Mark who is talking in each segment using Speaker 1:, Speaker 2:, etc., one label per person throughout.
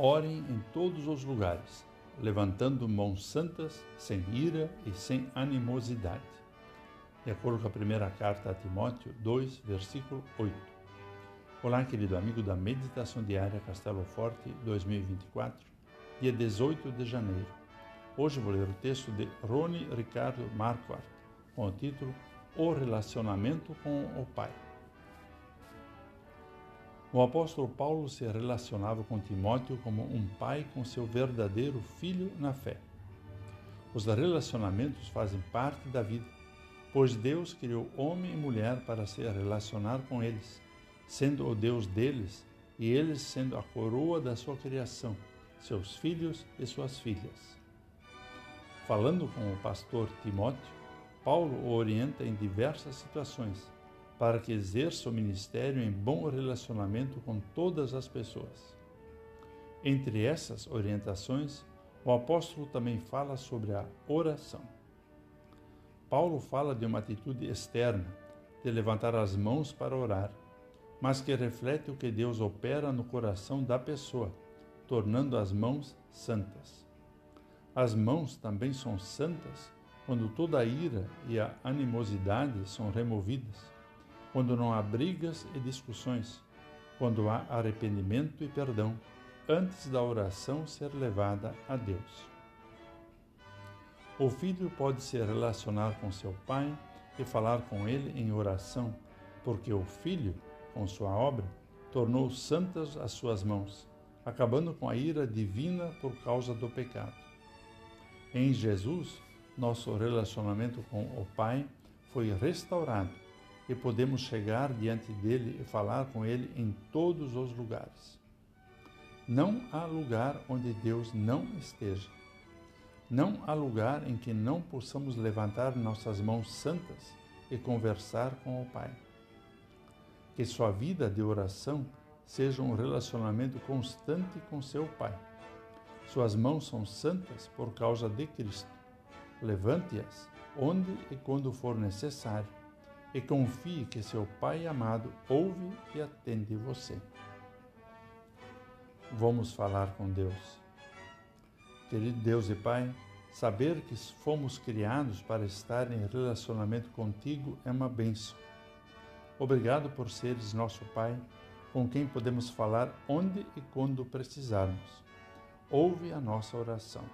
Speaker 1: Orem em todos os lugares, levantando mãos santas, sem ira e sem animosidade. De acordo com a primeira carta a Timóteo 2, versículo 8. Olá, querido amigo da Meditação Diária Castelo Forte 2024, dia 18 de janeiro. Hoje vou ler o texto de Rony Ricardo Marquardt, com o título O Relacionamento com o Pai. O apóstolo Paulo se relacionava com Timóteo como um pai com seu verdadeiro filho na fé. Os relacionamentos fazem parte da vida, pois Deus criou homem e mulher para se relacionar com eles, sendo o Deus deles e eles sendo a coroa da sua criação, seus filhos e suas filhas. Falando com o pastor Timóteo, Paulo o orienta em diversas situações para que exerça o ministério em bom relacionamento com todas as pessoas. Entre essas orientações, o apóstolo também fala sobre a oração. Paulo fala de uma atitude externa, de levantar as mãos para orar, mas que reflete o que Deus opera no coração da pessoa, tornando as mãos santas. As mãos também são santas quando toda a ira e a animosidade são removidas quando não há brigas e discussões, quando há arrependimento e perdão, antes da oração ser levada a Deus. O filho pode se relacionar com seu pai e falar com ele em oração, porque o filho, com sua obra, tornou santas as suas mãos, acabando com a ira divina por causa do pecado. Em Jesus, nosso relacionamento com o Pai foi restaurado e podemos chegar diante dele e falar com ele em todos os lugares. Não há lugar onde Deus não esteja. Não há lugar em que não possamos levantar nossas mãos santas e conversar com o Pai. Que sua vida de oração seja um relacionamento constante com seu Pai. Suas mãos são santas por causa de Cristo. Levante-as onde e quando for necessário e confie que seu Pai amado ouve e atende você. Vamos falar com Deus. Querido Deus e Pai, saber que fomos criados para estar em relacionamento contigo é uma benção. Obrigado por seres nosso Pai, com quem podemos falar onde e quando precisarmos. Ouve a nossa oração.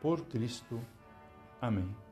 Speaker 1: Por Cristo. Amém.